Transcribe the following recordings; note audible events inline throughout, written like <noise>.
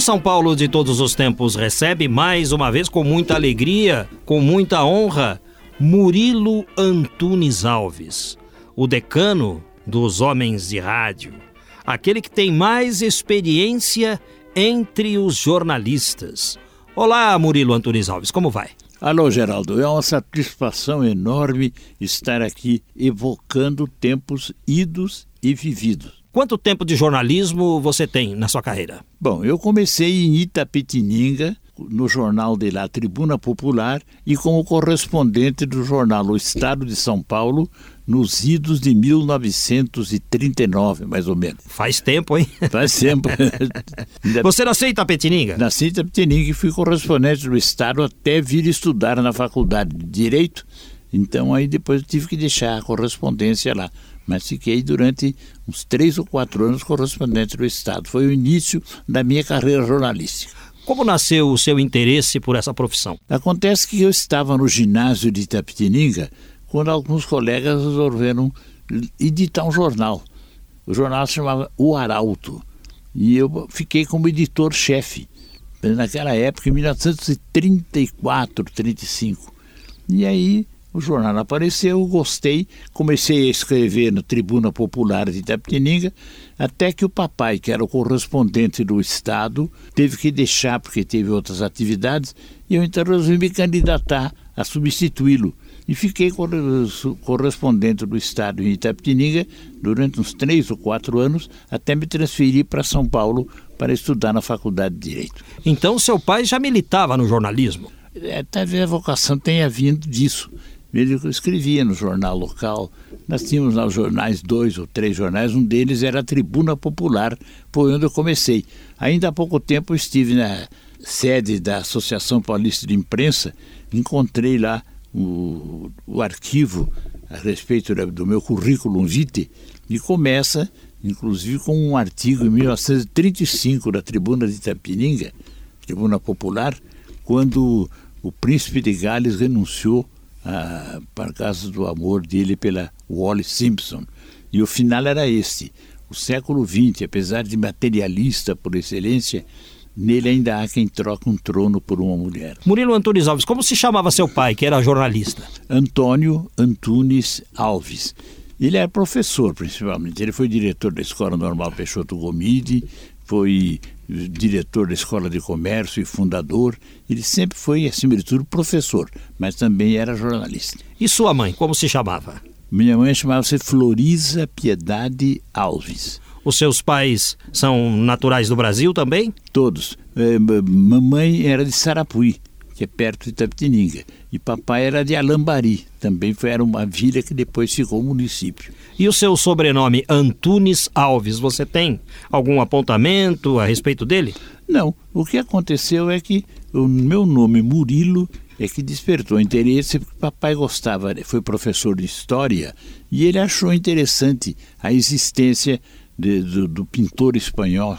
O São Paulo de todos os tempos recebe mais uma vez com muita alegria, com muita honra, Murilo Antunes Alves, o decano dos homens de rádio, aquele que tem mais experiência entre os jornalistas. Olá, Murilo Antunes Alves, como vai? Alô, Geraldo. É uma satisfação enorme estar aqui evocando tempos idos e vividos. Quanto tempo de jornalismo você tem na sua carreira? Bom, eu comecei em Itapetininga, no jornal de lá Tribuna Popular e como correspondente do jornal O Estado de São Paulo nos idos de 1939, mais ou menos. Faz tempo, hein? <laughs> Faz tempo. <laughs> Você nasceu em Itapetininga? Nasci em Itapetininga e fui correspondente do Estado até vir estudar na faculdade de Direito. Então aí depois eu tive que deixar a correspondência lá. Mas fiquei durante uns três ou quatro anos correspondente do Estado. Foi o início da minha carreira jornalística. Como nasceu o seu interesse por essa profissão? Acontece que eu estava no ginásio de Itapetininga quando alguns colegas resolveram editar um jornal. O jornal se chamava O Arauto. E eu fiquei como editor-chefe, naquela época, em 1934, 35. E aí o jornal apareceu, gostei, comecei a escrever no Tribuna Popular de Itapetininga, até que o papai, que era o correspondente do Estado, teve que deixar porque teve outras atividades, e eu então resolvi me candidatar a substituí-lo e fiquei correspondente do Estado em Itapetininga durante uns três ou quatro anos, até me transferir para São Paulo para estudar na Faculdade de Direito. Então seu pai já militava no jornalismo? É, talvez a vocação tenha vindo disso. Ele escrevia no jornal local. Nós tínhamos lá os jornais, dois ou três jornais, um deles era a Tribuna Popular, foi onde eu comecei. Ainda há pouco tempo estive na sede da Associação Paulista de Imprensa, encontrei lá o, o arquivo a respeito do meu currículo vitae e começa, inclusive, com um artigo em 1935 da Tribuna de Itapininga, Tribuna Popular, quando o príncipe de Gales renunciou a, para causa do amor dele pela Wally Simpson. E o final era este: o século XX, apesar de materialista por excelência, nele ainda há quem troca um trono por uma mulher. Murilo Antunes Alves, como se chamava seu pai, que era jornalista? Antônio Antunes Alves. Ele era professor, principalmente. Ele foi diretor da Escola Normal Peixoto Gomide, foi diretor da Escola de Comércio e fundador. Ele sempre foi, acima de tudo, professor, mas também era jornalista. E sua mãe, como se chamava? Minha mãe chamava-se Florisa Piedade Alves. Os seus pais são naturais do Brasil também? Todos. É, mamãe era de Sarapuí, que é perto de Itapetininga. E papai era de Alambari, também foi, era uma vila que depois ficou município. E o seu sobrenome Antunes Alves, você tem algum apontamento a respeito dele? Não. O que aconteceu é que o meu nome Murilo é que despertou interesse porque papai gostava, foi professor de história e ele achou interessante a existência de, do, do, pintor espanhol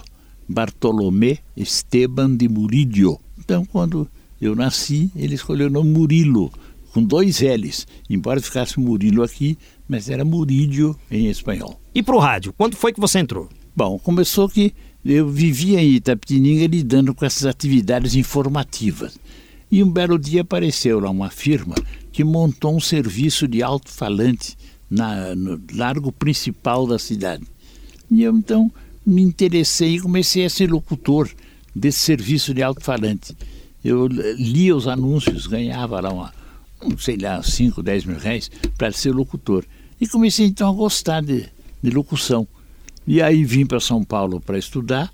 Bartolomé Esteban de Murillo. Então, quando eu nasci, ele escolheu o nome Murilo, com dois L's, embora ficasse Murilo aqui, mas era Murillo em espanhol. E para o rádio, quando foi que você entrou? Bom, começou que eu vivia em Itapetininga lidando com essas atividades informativas. E um belo dia apareceu lá uma firma que montou um serviço de alto-falante no largo principal da cidade. E eu então me interessei e comecei a ser locutor desse serviço de alto-falante. Eu lia os anúncios, ganhava lá uma, um, sei lá, 5, 10 mil reais para ser locutor. E comecei então a gostar de, de locução. E aí vim para São Paulo para estudar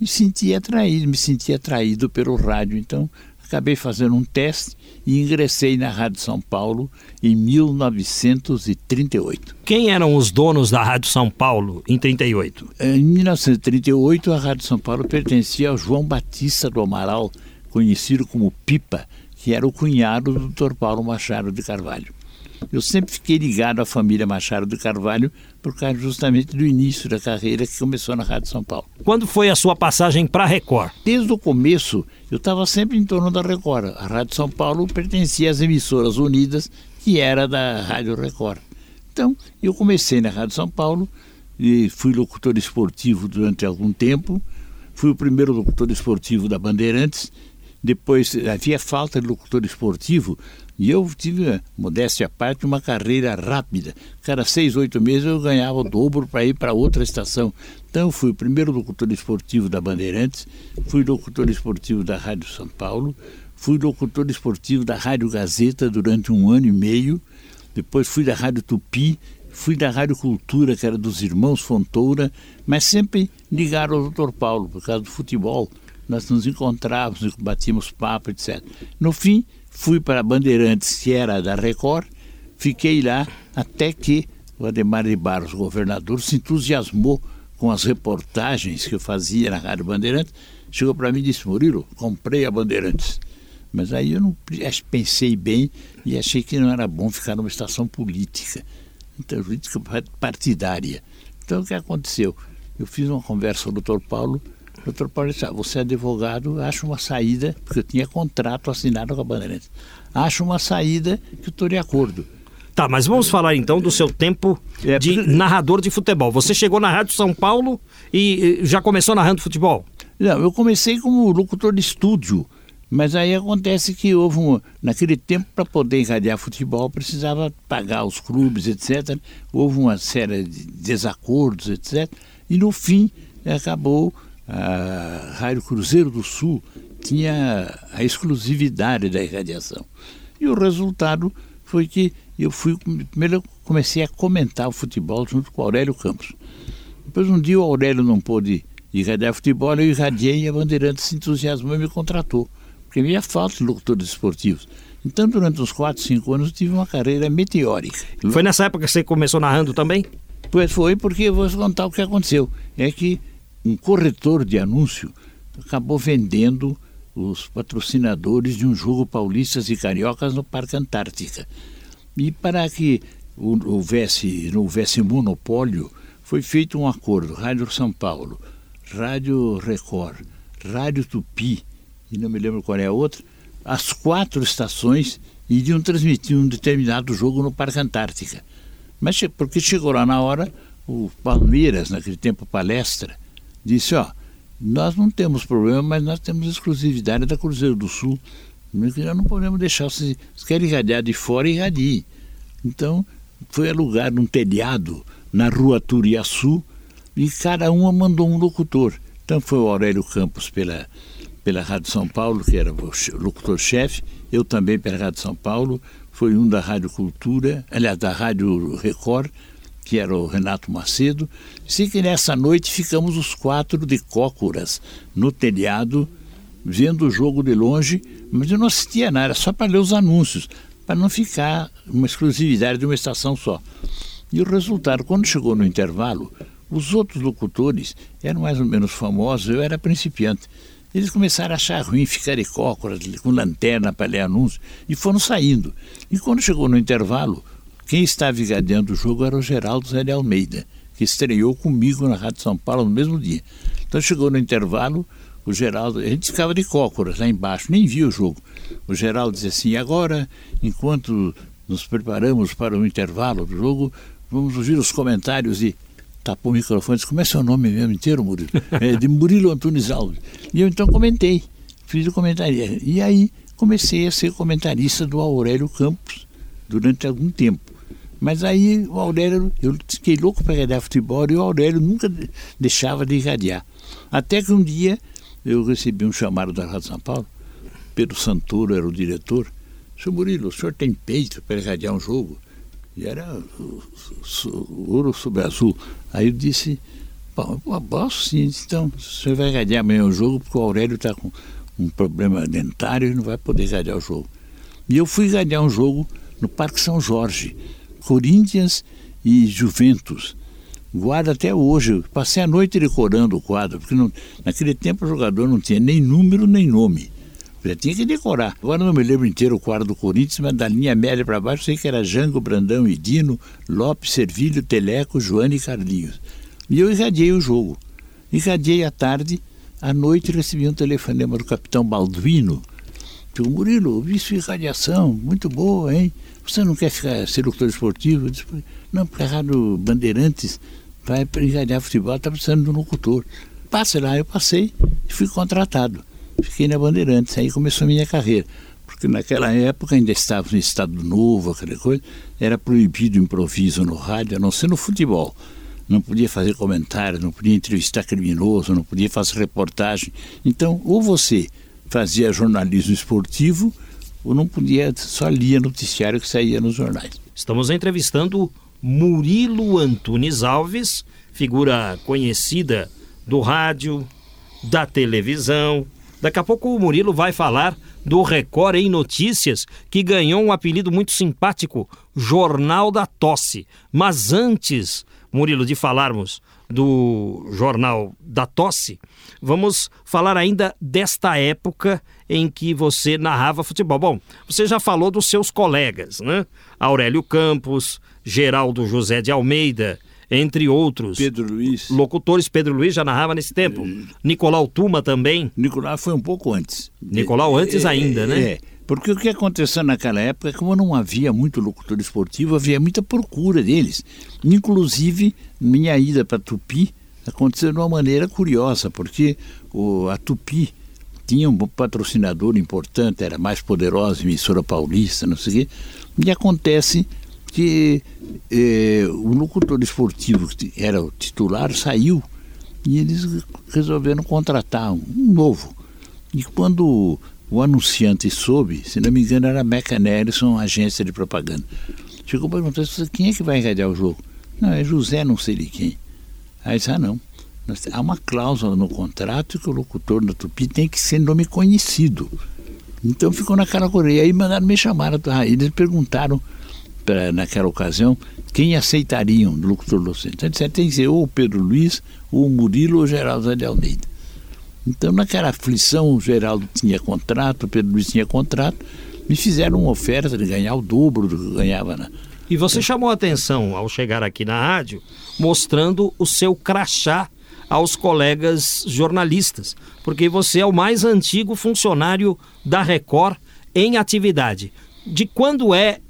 e senti atraído, me senti atraído pelo rádio. Então acabei fazendo um teste e ingressei na Rádio São Paulo em 1938. Quem eram os donos da Rádio São Paulo em 38? Em 1938, a Rádio São Paulo pertencia ao João Batista do Amaral, conhecido como Pipa, que era o cunhado do Dr. Paulo Machado de Carvalho. Eu sempre fiquei ligado à família Machado de Carvalho por causa justamente do início da carreira que começou na Rádio São Paulo. Quando foi a sua passagem para a Record? Desde o começo, eu estava sempre em torno da Record. A Rádio São Paulo pertencia às emissoras unidas, que era da Rádio Record. Então, eu comecei na Rádio São Paulo e fui locutor esportivo durante algum tempo. fui o primeiro locutor esportivo da Bandeirantes. Depois havia falta de locutor esportivo e eu tive, modéstia à parte, uma carreira rápida. Cada seis, oito meses eu ganhava o dobro para ir para outra estação. Então eu fui o primeiro locutor esportivo da Bandeirantes, fui locutor esportivo da Rádio São Paulo, fui locutor esportivo da Rádio Gazeta durante um ano e meio, depois fui da Rádio Tupi, fui da Rádio Cultura, que era dos irmãos Fontoura, mas sempre ligado ao Dr. Paulo, por causa do futebol. Nós nos encontrávamos, batíamos papo, etc. No fim, fui para Bandeirantes, que era da Record, fiquei lá até que o Ademar de Barros, governador, se entusiasmou com as reportagens que eu fazia na Rádio Bandeirantes, chegou para mim e disse, Murilo, comprei a Bandeirantes. Mas aí eu não pensei bem e achei que não era bom ficar numa estação política, então, política partidária. Então o que aconteceu? Eu fiz uma conversa com o doutor Paulo, doutor Paulo disse, ah, você é advogado, acha uma saída, porque eu tinha contrato assinado com a Bandeirantes, acha uma saída que eu estou de acordo. Tá, mas vamos falar então do seu tempo é, de narrador de futebol. Você chegou na Rádio São Paulo e já começou narrando futebol? Não, eu comecei como locutor de estúdio. Mas aí acontece que houve um. Naquele tempo, para poder irradiar futebol, precisava pagar os clubes, etc. Houve uma série de desacordos, etc. E no fim, acabou a Rádio Cruzeiro do Sul tinha a exclusividade da irradiação. E o resultado foi que eu fui. Primeiro eu comecei a comentar o futebol junto com o Aurélio Campos. Depois um dia o Aurélio não pôde irradiar futebol, eu irradiei e a Bandeirante se entusiasmou e me contratou porque havia falta de locutores esportivos. Então, durante uns 4, 5 anos, eu tive uma carreira meteórica. Foi nessa época que você começou narrando também? Pois foi, porque eu vou contar o que aconteceu. É que um corretor de anúncio acabou vendendo os patrocinadores de um jogo paulistas e cariocas no Parque Antártica. E para que houvesse, não houvesse monopólio, foi feito um acordo, Rádio São Paulo, Rádio Record, Rádio Tupi, e não me lembro qual é a outra, as quatro estações iriam transmitir um determinado jogo no Parque Antártica. Mas porque chegou lá na hora, o Palmeiras, naquele tempo palestra, disse, ó, nós não temos problema, mas nós temos exclusividade da Cruzeiro do Sul. Nós não podemos deixar, se querem irradiar de fora, irradiem. Então, foi alugado um telhado na rua Turiaçu e cada uma mandou um locutor. Então foi o Aurélio Campos pela pela Rádio São Paulo, que era o locutor-chefe, eu também pela Rádio São Paulo, foi um da Rádio Cultura, aliás, da Rádio Record, que era o Renato Macedo. Sei que nessa noite ficamos os quatro de cócoras no telhado, vendo o jogo de longe, mas eu não assistia nada, só para ler os anúncios, para não ficar uma exclusividade de uma estação só. E o resultado, quando chegou no intervalo, os outros locutores eram mais ou menos famosos, eu era principiante. Eles começaram a achar ruim ficar de cócoras, com lanterna para ler anúncios, e foram saindo. E quando chegou no intervalo, quem estava engadeando o jogo era o Geraldo Zé de Almeida, que estreou comigo na Rádio São Paulo no mesmo dia. Então chegou no intervalo, o Geraldo, a gente ficava de cócoras lá embaixo, nem via o jogo. O Geraldo dizia assim: agora, enquanto nos preparamos para o intervalo do jogo, vamos ouvir os comentários e tapou o microfone disse, como é seu nome mesmo inteiro, Murilo? <laughs> É, de Murilo Antunes Alves. E eu então comentei, fiz o comentário. E aí comecei a ser comentarista do Aurélio Campos durante algum tempo. Mas aí o Aurélio, eu fiquei louco para irradiar futebol e o Aurélio nunca deixava de irradiar. Até que um dia eu recebi um chamado da Rádio São Paulo, Pedro Santoro era o diretor. Seu Murilo, o senhor tem peito para irradiar um jogo? E era ouro sobre azul. Aí eu disse, eu posso sim, então você vai ganhar amanhã o jogo, porque o Aurélio está com um problema dentário e não vai poder ganhar o jogo. E eu fui ganhar um jogo no Parque São Jorge, Corinthians e Juventus. Guarda até hoje. Passei a noite decorando o quadro, porque não, naquele tempo o jogador não tinha nem número nem nome. Já tinha que decorar. Agora não me lembro inteiro o quadro do Corinthians, mas da linha média para baixo sei que era Jango, Brandão e Dino, Lopes, Servilho, Teleco, Joane e Carlinhos. E eu irradiei o jogo. Irradiei à tarde, à noite recebi um telefonema do capitão Balduino. Digo, Murilo, vi sua irradiação, muito boa, hein? Você não quer ficar ser locutor esportivo? Eu não, porque a Rádio Bandeirantes vai irradiar futebol, está precisando de um locutor. passe lá. Eu passei e fui contratado. Fiquei na Bandeirantes, aí começou a minha carreira. Porque naquela época ainda estava no Estado Novo, aquela coisa, era proibido improviso no rádio, a não ser no futebol. Não podia fazer comentários, não podia entrevistar criminoso, não podia fazer reportagem. Então, ou você fazia jornalismo esportivo, ou não podia, só lia noticiário que saía nos jornais. Estamos entrevistando Murilo Antunes Alves, figura conhecida do rádio, da televisão. Daqui a pouco o Murilo vai falar do Record em Notícias, que ganhou um apelido muito simpático, Jornal da Tosse. Mas antes, Murilo, de falarmos do Jornal da Tosse, vamos falar ainda desta época em que você narrava futebol. Bom, você já falou dos seus colegas, né? Aurélio Campos, Geraldo José de Almeida, entre outros. Pedro Luiz. Locutores, Pedro Luiz já narrava nesse tempo. É. Nicolau Tuma também. Nicolau foi um pouco antes. Nicolau antes é, ainda, né? É, porque o que aconteceu naquela época, como não havia muito locutor esportivo, havia muita procura deles. Inclusive, minha ida para Tupi aconteceu de uma maneira curiosa, porque o, a Tupi tinha um patrocinador importante, era mais poderosa, emissora paulista, não sei o quê, e acontece que eh, o locutor esportivo que era o titular saiu e eles resolveram contratar um, um novo. E quando o anunciante soube, se não me engano era a Meca Nelson, agência de propaganda, chegou para perguntar quem é que vai irradiar o jogo. Não, é José não sei de quem. Aí disse, ah não, há uma cláusula no contrato que o locutor da Tupi tem que ser nome conhecido. Então ficou naquela coreia. Aí mandaram me chamar. Ah, eles perguntaram pra, naquela ocasião quem aceitariam do locutor docente. Então disseram, tem que ser ou o Pedro Luiz, ou o Murilo, ou o Geraldo de Almeida. Então, naquela aflição, o Geraldo tinha contrato, o Pedro Luiz tinha contrato, me fizeram uma oferta de ganhar o dobro do que eu ganhava na. E você chamou a atenção ao chegar aqui na rádio, mostrando o seu crachá aos colegas jornalistas, porque você é o mais antigo funcionário da Record em atividade. De quando é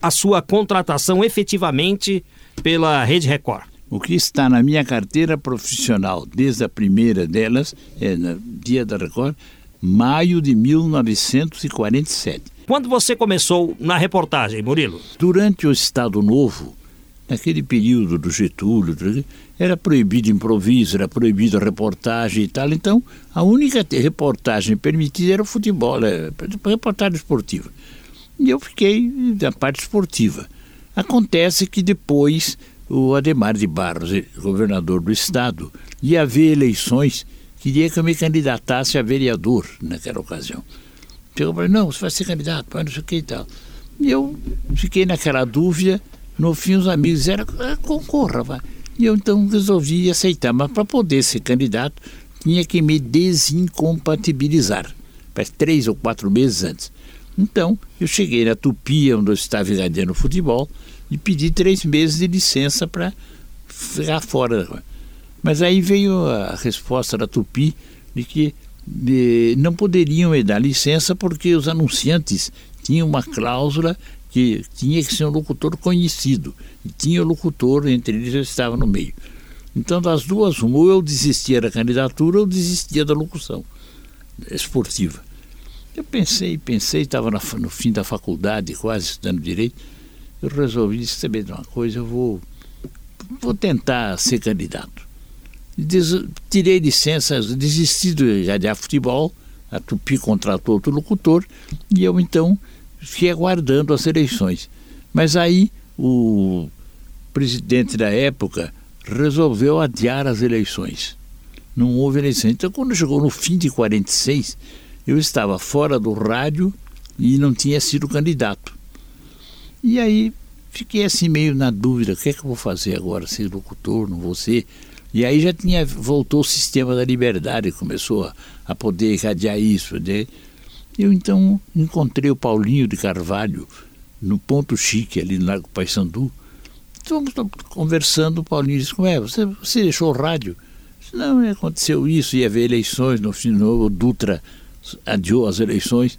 a sua contratação efetivamente pela Rede Record? O que está na minha carteira profissional, desde a primeira delas, é no dia da Record, maio de 1947. Quando você começou na reportagem, Murilo? Durante o Estado Novo, naquele período do Getúlio, era proibido improviso, era proibido reportagem e tal. Então, a única reportagem permitida era o futebol, era reportagem esportiva. E eu fiquei da parte esportiva. Acontece que depois o Ademar de Barros, governador do estado, ia haver eleições, queria que eu me candidatasse a vereador naquela ocasião. Chegou para não, você vai ser candidato, mas não sei o que e tal. E eu fiquei naquela dúvida, no fim os amigos disseram, ah, concorra, vai. E eu então resolvi aceitar, mas para poder ser candidato tinha que me desincompatibilizar, faz três ou quatro meses antes. Então, eu cheguei na Tupi, onde eu estava irradiando futebol, e pedi três meses de licença para ficar fora. Mas aí veio a resposta da Tupi de que de, não poderiam me dar licença porque os anunciantes tinham uma cláusula que tinha que ser um locutor conhecido. E tinha locutor, entre eles eu estava no meio. Então, das duas, uma, ou eu desistia da candidatura ou desistia da locução esportiva. Eu pensei, pensei, estava no fim da faculdade, quase estudando direito. Eu resolvi saber de uma coisa, eu vou, vou tentar ser candidato. Des, tirei licença, desisti de radiar futebol, a Tupi contratou outro locutor, e eu então fiquei aguardando as eleições. Mas aí o presidente da época resolveu adiar as eleições. Não houve eleição. Então, quando chegou no fim de 46, eu estava fora do rádio e não tinha sido candidato. E aí fiquei assim meio na dúvida, o que é que eu vou fazer agora, ser locutor, não vou ser. E aí já tinha voltou o sistema da liberdade, começou a, a poder irradiar isso. Né? Eu então encontrei o Paulinho de Carvalho no ponto chique ali no Lago Paissandu. Estamos conversando, o Paulinho disse, como é, você, você deixou o rádio? Não, aconteceu isso, ia haver eleições no fim, o Dutra adiou as eleições.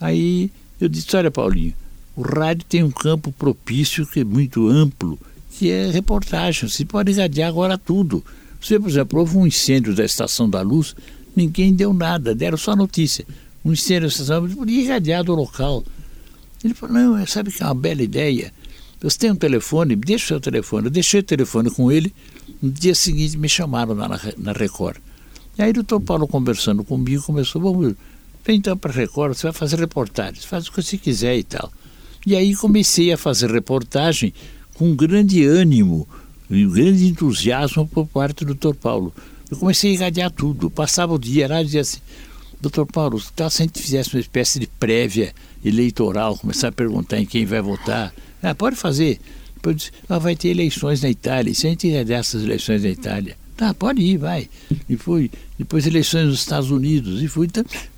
Aí eu disse: Olha, Paulinho, o rádio tem um campo propício que é muito amplo, que é reportagem. Você pode irradiar agora tudo. Você, por exemplo, houve um incêndio da Estação da Luz, ninguém deu nada, deram só notícia. Um incêndio da Estação da Luz, irradiado o local. Ele falou, não, sabe que é uma bela ideia? Você tem um telefone, deixa o seu telefone. Eu deixei o telefone com ele, no dia seguinte me chamaram lá na, na Record. E aí o doutor Paulo conversando comigo, começou, vamos, vem então para a Record, você vai fazer reportagens, faz o que você quiser e tal. E aí comecei a fazer reportagem com grande ânimo e um grande entusiasmo por parte do doutor Paulo. Eu comecei a irradiar tudo, passava o dia lá e dizia assim, doutor Paulo, tá, se a gente fizesse uma espécie de prévia eleitoral, começar a perguntar em quem vai votar, ah, pode fazer. Depois ah, vai ter eleições na Itália, e se a gente irradiar essas eleições na Itália? Tá, pode ir, vai. E fui. Depois eleições nos Estados Unidos, e fui.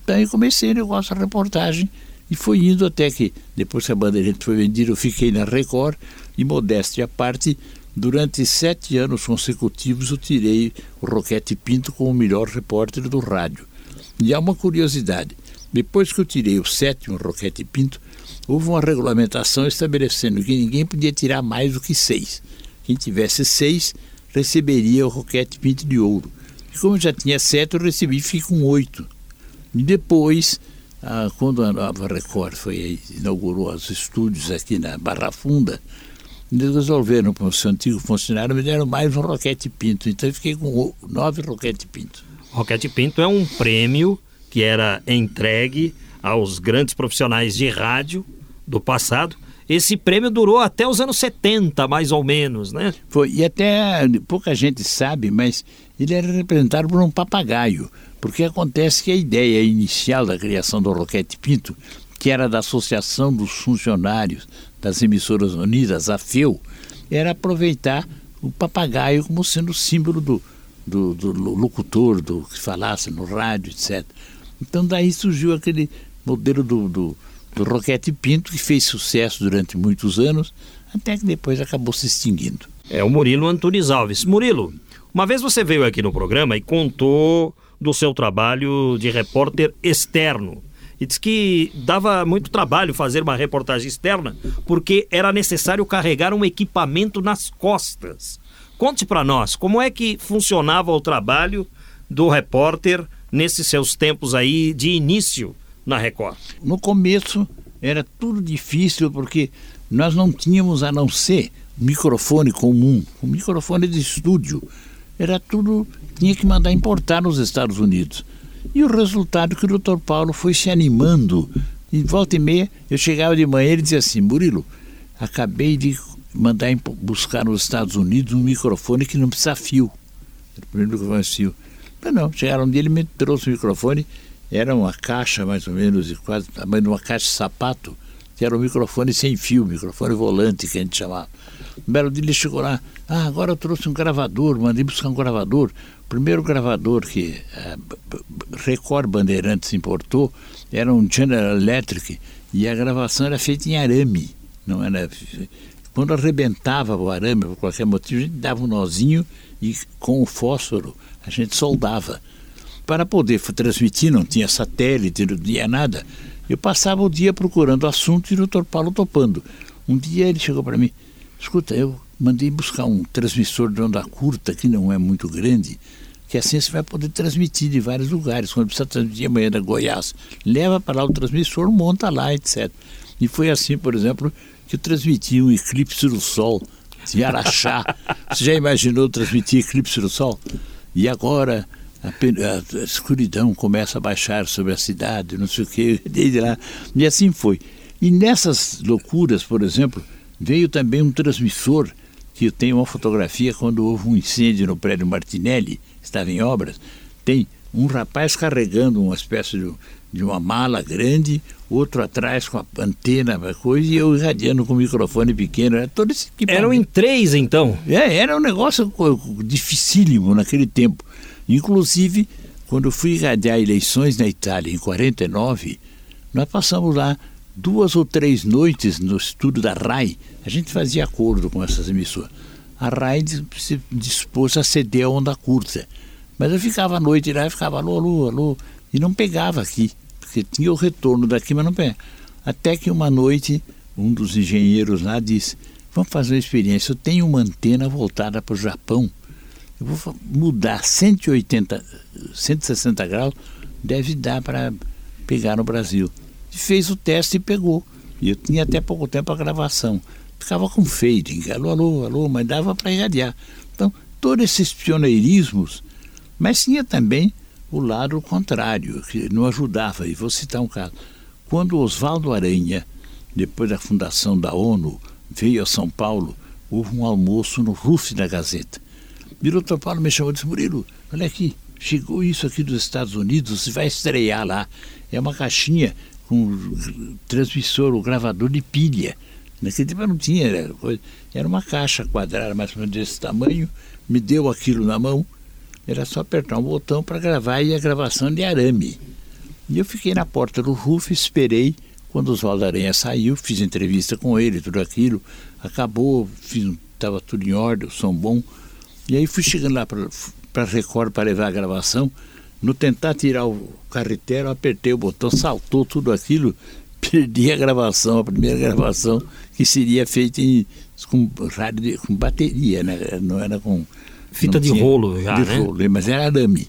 Daí comecei o negócio, a reportagem, e foi indo até que, depois que a Bandeirante foi vendida, eu fiquei na Record, e modéstia à parte, durante sete anos consecutivos eu tirei o Roquete Pinto como o melhor repórter do rádio. E há uma curiosidade, depois que eu tirei o sétimo Roquete Pinto, houve uma regulamentação estabelecendo que ninguém podia tirar mais do que seis. Quem tivesse seis receberia o Roquete Pinto de Ouro. E como eu já tinha sete, eu recebi fiquei com oito. E depois, ah, quando a nova Record foi, inaugurou os estúdios aqui na Barra Funda, eles resolveram, para o seu antigo funcionário, me deram mais um Roquete Pinto. Então eu fiquei com nove Roquete Pinto. Roquete Pinto é um prêmio que era entregue aos grandes profissionais de rádio do passado. Esse prêmio durou até os anos 70, mais ou menos, né? Foi, e até pouca gente sabe, mas ele era representado por um papagaio, porque acontece que a ideia inicial da criação do Roquete Pinto, que era da Associação dos Funcionários das Emissoras Unidas, a FEU, era aproveitar o papagaio como sendo símbolo do, do, do locutor, do que falasse no rádio, etc. Então daí surgiu aquele modelo do, do, do Roquete Pinto, que fez sucesso durante muitos anos, até que depois acabou se extinguindo. É o Murilo Antunes Alves. Murilo, uma vez você veio aqui no programa e contou do seu trabalho de repórter externo. E disse que dava muito trabalho fazer uma reportagem externa porque era necessário carregar um equipamento nas costas. Conte para nós como é que funcionava o trabalho do repórter nesses seus tempos aí de início na Record. No começo era tudo difícil porque nós não tínhamos a não ser microfone comum, o microfone de estúdio. Era tudo, tinha que mandar importar nos Estados Unidos. E o resultado que o Dr. Paulo foi se animando. E volta e meia, eu chegava de manhã e ele dizia assim: Murilo, acabei de mandar buscar nos Estados Unidos um microfone que não precisa fio. Era o primeiro microfone fio. Mas não, chegaram um dia, ele me trouxe o microfone, era uma caixa mais ou menos, quase tamanho de uma caixa de sapato, que era um microfone sem fio, microfone volante que a gente chamava. Um belo dia ele chegou lá, ah, agora eu trouxe um gravador, mandei buscar um gravador. O primeiro gravador que a Record Bandeirantes importou era um General Electric e a gravação era feita em arame, não era quando arrebentava o arame por qualquer motivo, a gente dava um nozinho e com o fósforo a gente soldava. Para poder transmitir, não tinha satélite, não tinha nada. Eu passava o dia procurando assunto e o doutor Paulo topando. Um dia ele chegou para mim, escuta, eu mandei buscar um transmissor de onda curta, que não é muito grande, que assim você vai poder transmitir de vários lugares. Quando precisa transmitir amanhã da Goiás, leva para lá o transmissor, monta lá, etc. E foi assim, por exemplo, que eu transmiti um eclipse do Sol de Araxá. <laughs> Você já imaginou transmitir eclipse do Sol? E agora a, a, a, escuridão começa a baixar sobre a cidade, não sei o quê, <laughs> desde lá. E assim foi. E nessas loucuras, por exemplo, veio também um transmissor, que eu tenho uma fotografia quando houve um incêndio no prédio Martinelli, estava em obras, tem um rapaz carregando uma espécie de, de uma mala grande, outro atrás com a antena, coisa, e eu irradiando com o microfone pequeno. Era todo esse Eram em três, então? É, era um negócio dificílimo naquele tempo. Inclusive, quando eu fui irradiar eleições na Itália, em 49, nós passamos lá duas ou três noites no estudo da RAI. A gente fazia acordo com essas emissoras. A RAI se dispôs a ceder a onda curta. Mas eu ficava à noite lá, e ficava alô, alô, alô, e não pegava aqui, porque tinha o retorno daqui, mas não pegava. Até que uma noite, um dos engenheiros lá disse: Vamos fazer uma experiência. Eu tenho uma antena voltada para o Japão eu vou mudar 180, 160 graus, deve dar para pegar no Brasil. Fez o teste e pegou. E eu tinha até pouco tempo a gravação. Ficava com fading, alô, alô, alô, mas dava para irradiar. Então, todos esses pioneirismos, mas tinha também o lado contrário, que não ajudava. E vou citar um caso. Quando Oswaldo Aranha, depois da fundação da ONU, veio a São Paulo, houve um almoço no RUF da Gazeta. Doutor Paulo me chamou e disse, Murilo, olha aqui, chegou isso aqui dos Estados Unidos, vai estrear lá. É uma caixinha com transmissor, o gravador de pilha. Naquele tempo não tinha, era, coisa, era uma caixa quadrada mais ou menos desse tamanho, me deu aquilo na mão, era só apertar um botão para gravar e a gravação de arame. E eu fiquei na porta do RUF, esperei, quando Oswaldo Aranha saiu, fiz entrevista com ele, tudo aquilo, acabou, estava tudo em ordem, o som bom. E aí fui chegando lá para Record para levar a gravação. No tentar tirar o carreteiro, apertei o botão, saltou tudo aquilo, <laughs> perdi a gravação, a primeira gravação, que seria feita em, com, rádio, com bateria, né? não era com. Fita de rolo já, de né? Rolo, mas era arame.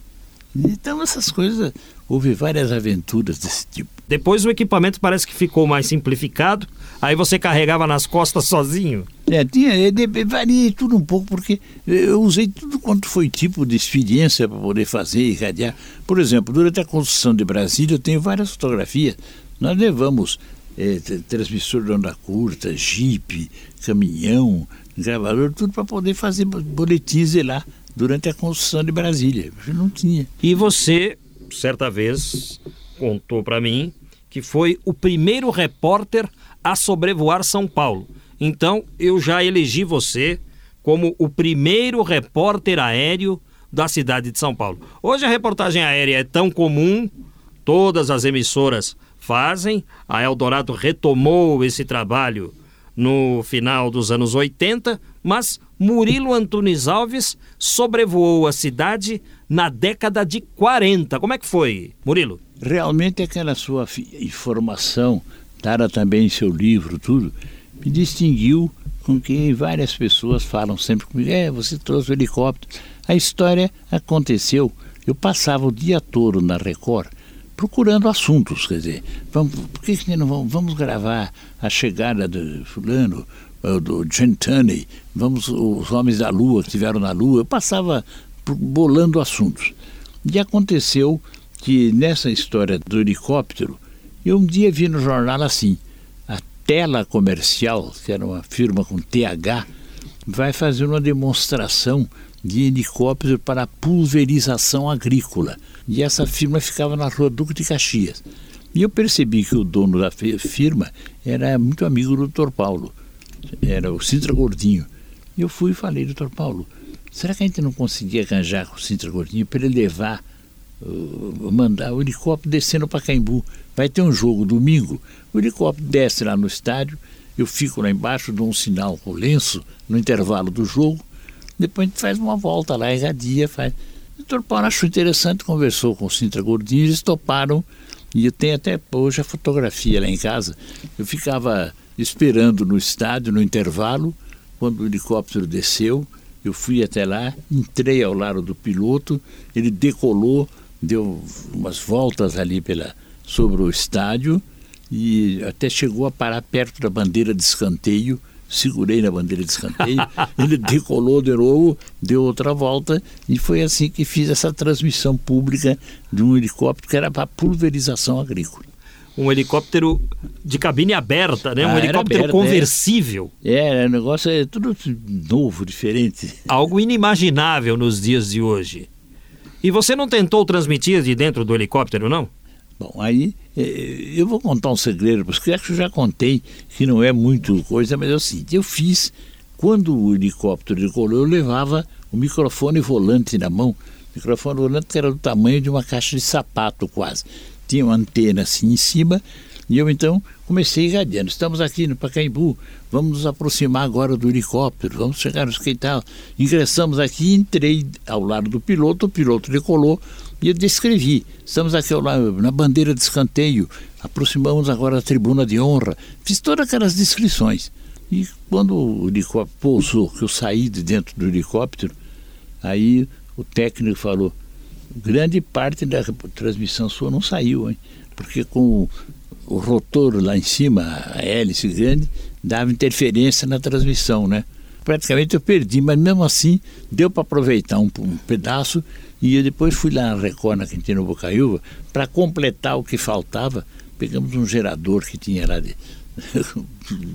Então essas coisas, houve várias aventuras desse tipo. Depois o equipamento parece que ficou mais simplificado, aí você carregava nas costas sozinho. É, tinha, varia tudo um pouco, porque eu usei tudo quanto foi tipo de experiência para poder fazer e radiar. Por exemplo, durante a construção de Brasília, eu tenho várias fotografias. Nós levamos é, transmissor de onda curta, jipe, caminhão, gravador, tudo para poder fazer boletins lá durante a construção de Brasília. Eu não tinha. E você, certa vez, contou para mim que foi o primeiro repórter a sobrevoar São Paulo. Então, eu já elegi você como o primeiro repórter aéreo da cidade de São Paulo. Hoje a reportagem aérea é tão comum, todas as emissoras fazem. A Eldorado retomou esse trabalho no final dos anos 80, mas Murilo Antunes Alves sobrevoou a cidade na década de 40. Como é que foi, Murilo? Realmente aquela sua informação, dada também em seu livro, tudo, me distinguiu com que várias pessoas falam sempre comigo, é, você trouxe o helicóptero. A história aconteceu, eu passava o dia todo na Record procurando assuntos, quer dizer, vamos, por que, que não vamos, vamos gravar a chegada do fulano, do Gentani, vamos os homens da Lua que estiveram na Lua, eu passava bolando assuntos. E aconteceu que nessa história do helicóptero, eu um dia vi no jornal assim, a Tela Comercial, que era uma firma com TH, vai fazer uma demonstração de helicóptero para pulverização agrícola. E essa firma ficava na rua Duque de Caxias. E eu percebi que o dono da firma era muito amigo do Dr. Paulo, era o Sintra Gordinho. Eu fui e falei, doutor Paulo, será que a gente não conseguia arranjar com o Sintra Gordinho para ele levar, mandar o helicóptero descendo para Caimbu? Vai ter um jogo domingo, o helicóptero desce lá no estádio, eu fico lá embaixo, dou um sinal com o lenço no intervalo do jogo, depois a gente faz uma volta lá, irradia, faz. O doutor Paulo achou interessante, conversou com o Sintra Gordinho, eles toparam, e eu tenho até hoje a fotografia lá em casa. Eu ficava esperando no estádio, no intervalo, quando o helicóptero desceu, eu fui até lá, entrei ao lado do piloto, ele decolou, deu umas voltas ali pela, sobre o estádio e até chegou a parar perto da bandeira de escanteio segurei na bandeira de escanteio, <laughs> ele decolou de novo, deu outra volta e foi assim que fiz essa transmissão pública de um helicóptero que era para pulverização agrícola. Um helicóptero de cabine aberta, né? Ah, um helicóptero conversível. É, é o negócio é tudo novo, diferente. Algo inimaginável nos dias de hoje. E você não tentou transmitir de dentro do helicóptero, não? Bom, aí eh, eu vou contar um segredo, porque acho que eu já contei, que não é muito coisa, mas é o seguinte, eu fiz, quando o helicóptero decolou, eu levava o microfone volante na mão, microfone volante que era do tamanho de uma caixa de sapato quase. Tinha uma antena assim em cima, e eu então comecei irradiando. Estamos aqui no Pacaembu, vamos nos aproximar agora do helicóptero, vamos chegar no hospital. Ingressamos aqui, entrei ao lado do piloto, o piloto decolou, e eu descrevi. Estamos aqui ao lado, na bandeira de escanteio, aproximamos agora da tribuna de honra. Fiz todas aquelas descrições. E quando o helicóptero pousou, que eu saí de dentro do helicóptero, Aí o técnico falou, grande parte da transmissão sua não saiu, hein? Porque com o, rotor lá em cima, a hélice grande, dava interferência na transmissão, né? Praticamente eu perdi, mas mesmo assim deu para aproveitar um, um, pedaço e eu depois fui lá na Record, na Quintino Bocaiúva, para completar o que faltava. Pegamos um gerador que tinha lá de <laughs>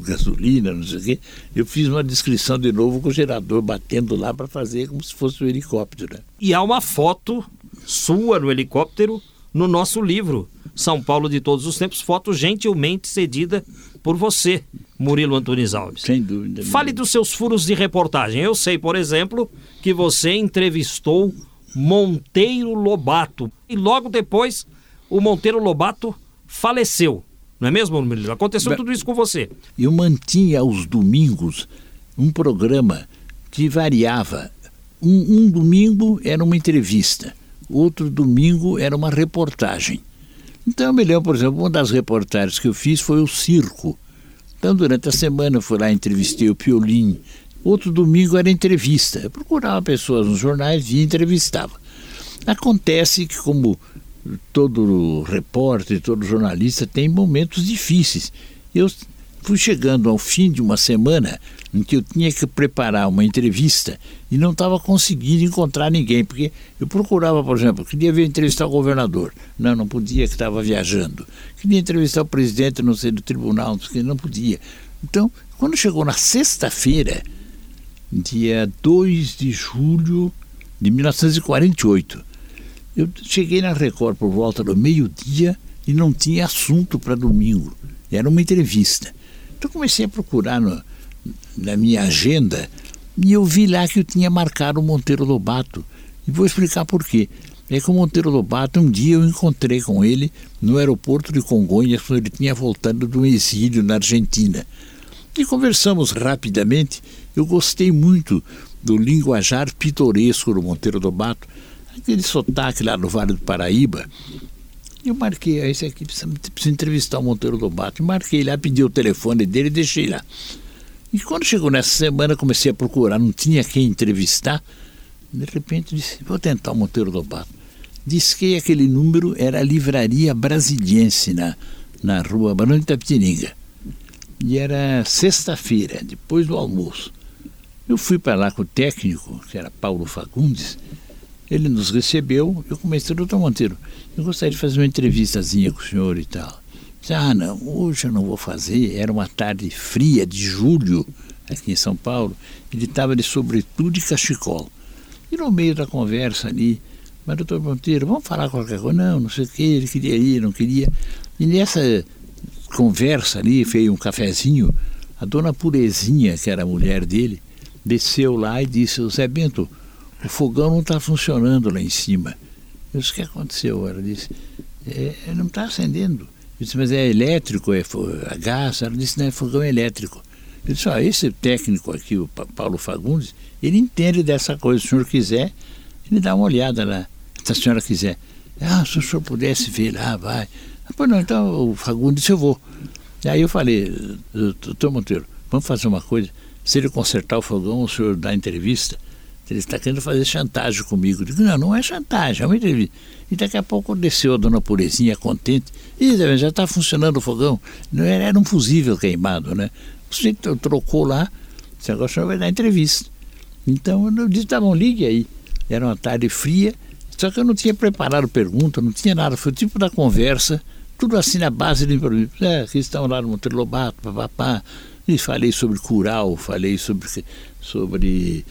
gasolina, não sei o quê. Eu fiz uma descrição de novo com o gerador batendo lá para fazer como se fosse um helicóptero. Né? E há uma foto sua no helicóptero no nosso livro, São Paulo de Todos os Tempos, foto gentilmente cedida por você, Murilo Antunes Alves. Sem dúvida. Fale dos seus furos de reportagem. Eu sei, por exemplo, que você entrevistou Monteiro Lobato e logo depois o Monteiro Lobato faleceu. Não é mesmo, Murilo? Aconteceu Bem, tudo isso com você. Eu mantinha aos domingos um programa que variava. Um, um domingo era uma entrevista, outro domingo era uma reportagem. Então eu me lembro, por exemplo, uma das reportagens que eu fiz foi o circo. Então durante a semana eu fui lá, entrevistei o Piolim. Outro domingo era entrevista. Eu procurava pessoas nos jornais e entrevistava. Acontece que como todo repórter, todo jornalista tem momentos difíceis. Eu fui chegando ao fim de uma semana em que eu tinha que preparar uma entrevista e não estava conseguindo encontrar ninguém, porque eu procurava, por exemplo, queria ver entrevistar o governador, não, não podia, que estava viajando. Queria entrevistar o presidente, não sei, do tribunal, sei, não podia. Então, quando chegou na sexta-feira, dia 2 de julho de 1948, eu cheguei na Record por volta do meio-dia e não tinha assunto para domingo. Era uma entrevista. Então comecei a procurar no, na minha agenda e eu vi lá que eu tinha marcado o Monteiro Lobato. E vou explicar por quê. É que o Monteiro Lobato, um dia eu encontrei com ele no aeroporto de Congonhas, quando ele tinha voltado do exílio na Argentina. E conversamos rapidamente. Eu gostei muito do linguajar pitoresco do Monteiro Lobato aquele sotaque lá no Vale do Paraíba. Eu marquei, esse aqui precisa, precisa entrevistar o Monteiro Lobato. E marquei lá, pedi o telefone dele e deixei lá. E quando chegou nessa semana, comecei a procurar, não tinha quem entrevistar. De repente disse, vou tentar o Monteiro Lobato. Disse que aquele número era a Livraria Brasiliense, na, na rua Barão de Itapetininga. E era sexta-feira, depois do almoço. Eu fui para lá com o técnico, que era Paulo Fagundes, ele nos recebeu, eu comecei, doutor Monteiro, eu gostaria de fazer uma entrevistazinha com o senhor e tal. Disse, ah, não, hoje eu não vou fazer. Era uma tarde fria de julho, aqui em São Paulo. Ele estava de sobretudo e cachecol. E no meio da conversa ali, mas doutor Monteiro, vamos falar qualquer coisa? Não, não sei o que, ele queria ir, não queria. E nessa conversa ali, veio um cafezinho, a dona Purezinha, que era a mulher dele, desceu lá e disse, Zé Bento, o fogão não está funcionando lá em cima. Eu disse, o que aconteceu? Ela disse, é, não está acendendo. Eu disse, mas é elétrico, é a gás? Ela disse, não, é fogão elétrico. Eu disse, ah, esse técnico aqui, o Paulo Fagundes, ele entende dessa coisa. Se o senhor quiser, ele dá uma olhada lá, se a senhora quiser. Ah, se o senhor pudesse ver lá, vai. Ah, pois não, então o Fagundes eu vou. Aí eu falei, doutor Monteiro, vamos fazer uma coisa. Se ele consertar o fogão, o senhor dá entrevista. Ele está querendo fazer chantagem comigo. Eu digo, não, não é chantagem, é uma entrevista. E daqui a pouco desceu a dona Purezinha contente. E já está funcionando o fogão. Não era, era um fusível queimado, né? O sujeito trocou lá, disse, agora vai dar entrevista. Então eu disse, tá bom, ligue aí. Era uma tarde fria, só que eu não tinha preparado pergunta, não tinha nada. Foi o tipo da conversa, tudo assim na base do improviso. É, aqui estão lá no Monteiro Lobato, papapá. E falei sobre cural, falei sobre, sobre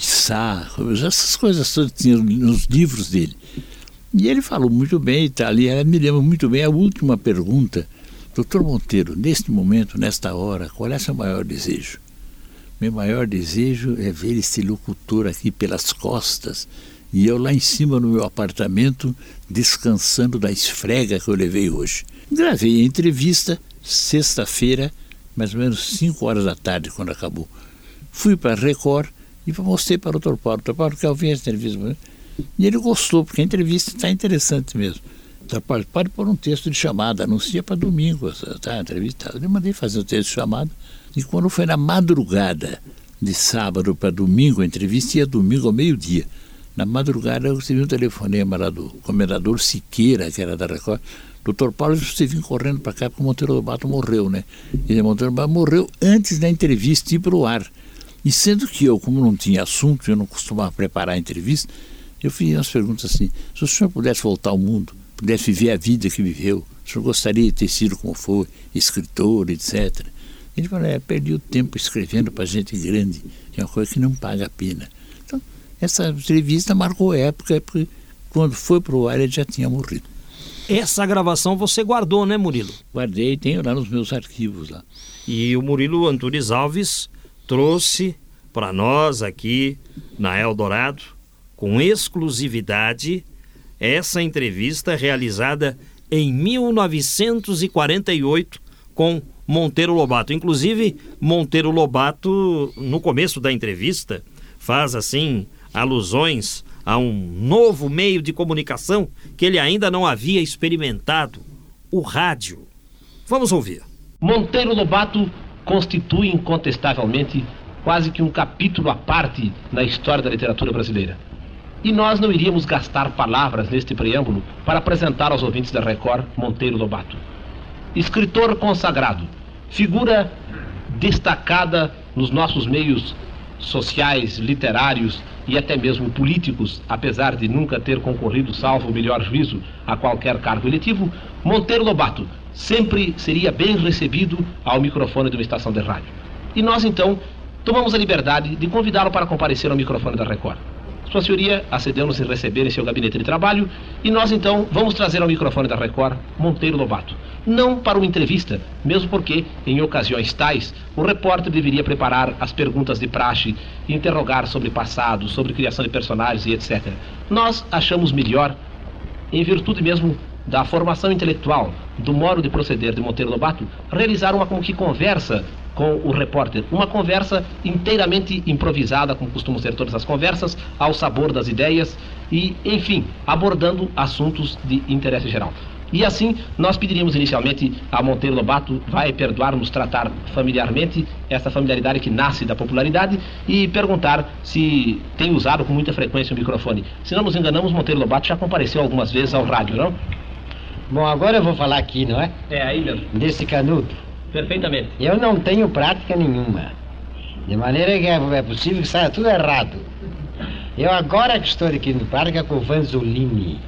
Sá, essas coisas todas tinham nos livros dele. E ele falou muito bem e e ela me lembra muito bem a última pergunta. Doutor Monteiro, neste momento, nesta hora, qual é seu maior desejo? Meu maior desejo é ver este locutor aqui pelas costas e eu lá em cima no meu apartamento descansando da esfrega que eu levei hoje. Gravei a entrevista sexta-feira, mais ou menos 5 horas da tarde, quando acabou. Fui para a Record e mostrei para o Dr. Paulo. Dr. Paulo, quer ouvir essa entrevista? E ele gostou, porque a entrevista está interessante mesmo. Dr. Paulo, pode pôr um texto de chamada, anuncia para domingo tá, a entrevista. Eu mandei fazer o um texto de chamada. E quando foi na madrugada de sábado para domingo, a entrevista ia domingo ao meio-dia. Na madrugada eu recebi um telefonema lá do comendador Siqueira, que era da Record. Doutor Paulo, você vim correndo para cá porque o Monteiro Lobato morreu, né? E o Monteiro Lobato morreu antes da entrevista ir para o ar. E sendo que eu, como não tinha assunto, eu não costumava preparar a entrevista, eu fiz umas perguntas assim: se o senhor pudesse voltar ao mundo, pudesse viver a vida que viveu, o senhor gostaria de ter sido como foi, escritor, etc. Ele falou: é, perdi o tempo escrevendo para gente grande, que é uma coisa que não paga a pena. Então, essa entrevista marcou época, porque quando foi para o ar ele já tinha morrido. Essa gravação você guardou, né, Murilo? Guardei, tenho lá nos meus arquivos lá. E o Murilo Antunes Alves trouxe para nós aqui na Eldorado, com exclusividade, essa entrevista realizada em 1948 com Monteiro Lobato. Inclusive, Monteiro Lobato, no começo da entrevista, faz assim alusões a um novo meio de comunicação que ele ainda não havia experimentado: o rádio. Vamos ouvir. Monteiro Lobato constitui incontestavelmente quase que um capítulo à parte na história da literatura brasileira. E nós não iríamos gastar palavras neste preâmbulo para apresentar aos ouvintes da Record Monteiro Lobato. Escritor consagrado, figura destacada nos nossos meios sociais, literários e até mesmo políticos, apesar de nunca ter concorrido, salvo o melhor juízo, a qualquer cargo eletivo, Monteiro Lobato sempre seria bem recebido ao microfone de uma estação de rádio. E nós então tomamos a liberdade de convidá-lo para comparecer ao microfone da Record. Sua senhoria acedeu-nos em receber em seu gabinete de trabalho e nós então vamos trazer ao microfone da Record Monteiro Lobato. Não para uma entrevista, mesmo porque, em ocasiões tais, o repórter deveria preparar as perguntas de praxe, interrogar sobre passado, sobre criação de personagens e etc. Nós achamos melhor, em virtude mesmo da formação intelectual, do modo de proceder de Monteiro Lobato, realizar uma como que conversa com o repórter. Uma conversa inteiramente improvisada, como costumam ser todas as conversas, ao sabor das ideias e, enfim, abordando assuntos de interesse geral. E assim, nós pediríamos inicialmente a Monteiro Lobato, vai perdoar-nos tratar familiarmente essa familiaridade que nasce da popularidade e perguntar se tem usado com muita frequência o microfone. Se não nos enganamos, Monteiro Lobato já compareceu algumas vezes ao rádio, não? Bom, agora eu vou falar aqui, não é? É, aí mesmo. Desse canudo. Perfeitamente. Eu não tenho prática nenhuma. De maneira que é, é possível que saia tudo errado. Eu agora que estou aqui no prática com o Vanzolini.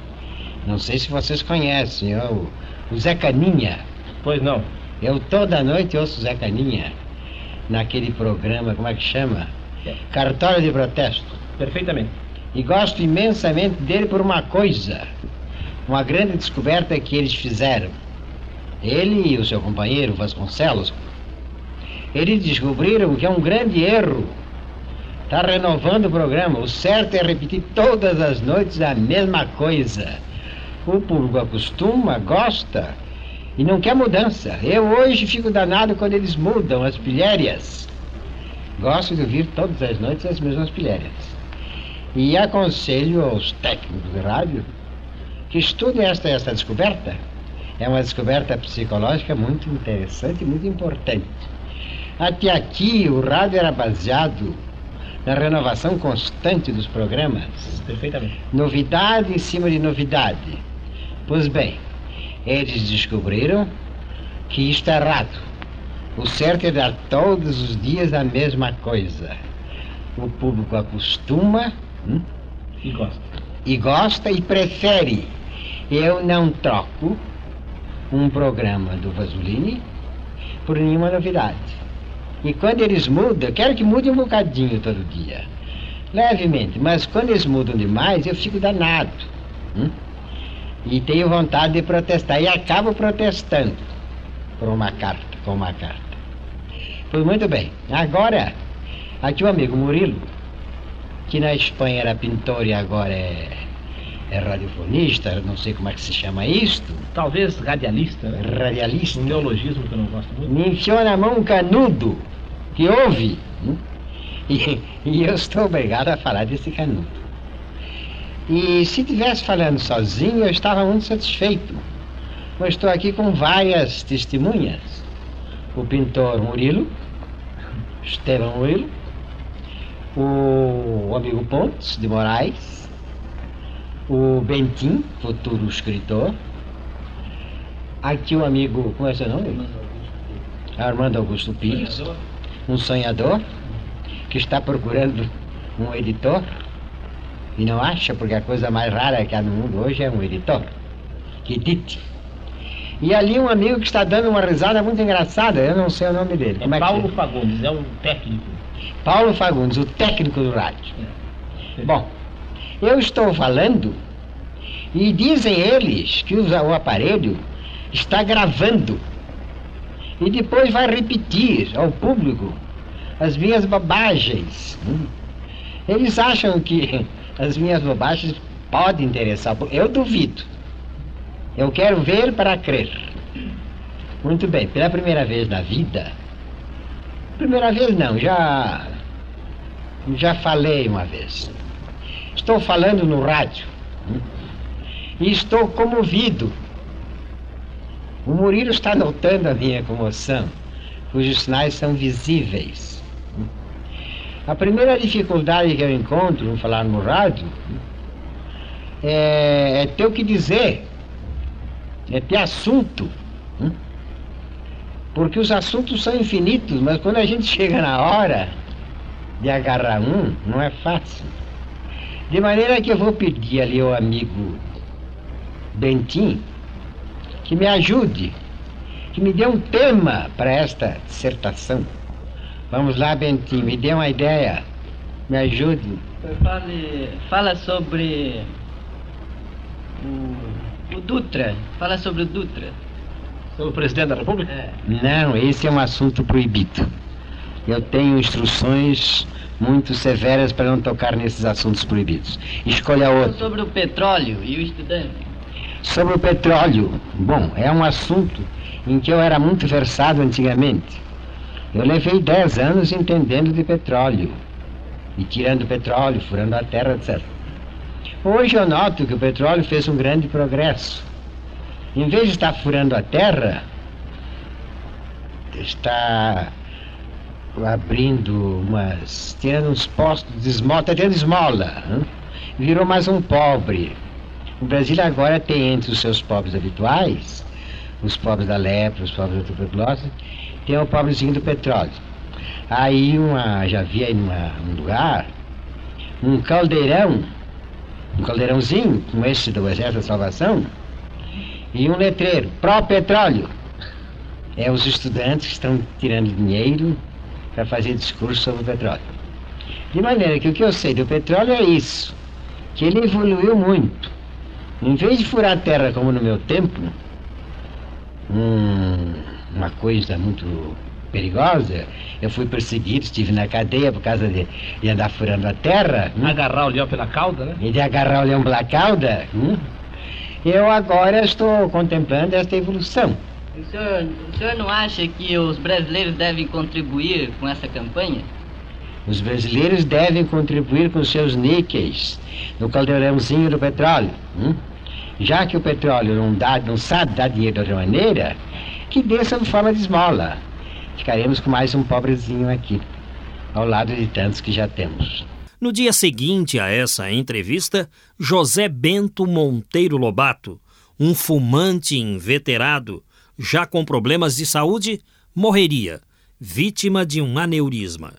Não sei se vocês conhecem, eu, o Zé Caninha. Pois não. Eu toda noite ouço o Zé Caninha naquele programa, como é que chama? Cartório de Protesto. Perfeitamente. E gosto imensamente dele por uma coisa. Uma grande descoberta que eles fizeram. Ele e o seu companheiro Vasconcelos, eles descobriram que é um grande erro. Está renovando o programa. O certo é repetir todas as noites a mesma coisa. O público acostuma, gosta e não quer mudança. Eu hoje fico danado quando eles mudam as pilhérias. Gosto de ouvir todas as noites as mesmas pilhérias. E aconselho aos técnicos de rádio que estudem esta, esta descoberta é uma descoberta psicológica muito interessante e muito importante. Até aqui, o rádio era baseado na renovação constante dos programas. Perfeitamente. Novidade em cima de novidade. Pois bem, eles descobriram que isto é errado. O certo é dar todos os dias a mesma coisa. O público acostuma hum? e gosta. E gosta e prefere. Eu não troco um programa do Vasolini por nenhuma novidade. E quando eles mudam, quero que mude um bocadinho todo dia. Levemente, mas quando eles mudam demais, eu fico danado. Hum? E tenho vontade de protestar. E acabo protestando por uma carta, com uma carta. Pois muito bem. Agora, aqui o amigo Murilo, que na Espanha era pintor e agora é é radiofonista, não sei como é que se chama isto. Talvez radialista. Né? Radialista. Um neologismo que eu não gosto muito. Me enfiou na mão canudo que ouve. E, e eu estou obrigado a falar desse canudo. E se tivesse falando sozinho, eu estava muito satisfeito. Mas estou aqui com várias testemunhas. O pintor Murilo, Estevam Murilo, o amigo Pontes de Moraes, o Bentim, futuro escritor, aqui o amigo, como é seu nome? Armando Augusto Pires, um sonhador que está procurando um editor e não acha, porque a coisa mais rara que há no mundo hoje é um editor que edite. E ali um amigo que está dando uma risada muito engraçada, eu não sei o nome dele. É, é Paulo é? Fagundes, é um técnico. Paulo Fagundes, o técnico do rádio. É. Bom, eu estou falando e dizem eles que o aparelho está gravando e depois vai repetir ao público as minhas bobagens. Eles acham que <laughs> as minhas bobagens podem interessar. Eu duvido. Eu quero ver para crer. Muito bem, pela primeira vez na vida. Primeira vez não, já. Já falei uma vez. Estou falando no rádio. E estou comovido. O Murilo está notando a minha comoção, cujos sinais são visíveis. A primeira dificuldade que eu encontro em falar no rádio é, é ter o que dizer é ter assunto. Porque os assuntos são infinitos, mas quando a gente chega na hora de agarrar um, não é fácil. De maneira que eu vou pedir ali ao amigo Bentim que me ajude, que me dê um tema para esta dissertação. Vamos lá, Bentim, me dê uma ideia, me ajude. Fale, fala sobre o o Dutra. Fala sobre o Dutra. Sobre o presidente da República? É. Não, esse é um assunto proibido. Eu tenho instruções muito severas para não tocar nesses assuntos proibidos. Escolha outro. Sobre o petróleo e o estudante. Sobre o petróleo. Bom, é um assunto em que eu era muito versado antigamente. Eu levei 10 anos entendendo de petróleo. E tirando petróleo, furando a terra, etc. Hoje eu noto que o petróleo fez um grande progresso. Em vez de estar furando a terra, está abrindo umas. tirando uns postos de esmola, tendo esmola. Hein? Virou mais um pobre. O Brasil agora tem entre os seus pobres habituais, os pobres da lepra, os pobres da tuberculose, tem o pobrezinho do petróleo. Aí uma, já vi aí numa, num lugar, um caldeirão um caldeirãozinho, com esse do Exército da Salvação, e um letreiro, pró-petróleo. É os estudantes que estão tirando dinheiro para fazer discurso sobre o petróleo. De maneira que o que eu sei do petróleo é isso, que ele evoluiu muito. Em vez de furar a terra como no meu tempo, um, uma coisa muito perigosa. Eu fui perseguido, estive na cadeia por causa de, de andar furando a terra. Hum? Agarrar o leão pela cauda, né? E de agarrar o leão pela cauda. Hum? Eu agora estou contemplando esta evolução. O senhor, o senhor não acha que os brasileiros devem contribuir com essa campanha? Os brasileiros devem contribuir com seus níqueis no caldeirãozinho do petróleo. Hum? Já que o petróleo não, dá, não sabe dar dinheiro de outra maneira, que dê sob forma de esmola ficaremos com mais um pobrezinho aqui, ao lado de tantos que já temos. No dia seguinte a essa entrevista, José Bento Monteiro Lobato, um fumante inveterado, já com problemas de saúde, morreria, vítima de um aneurisma.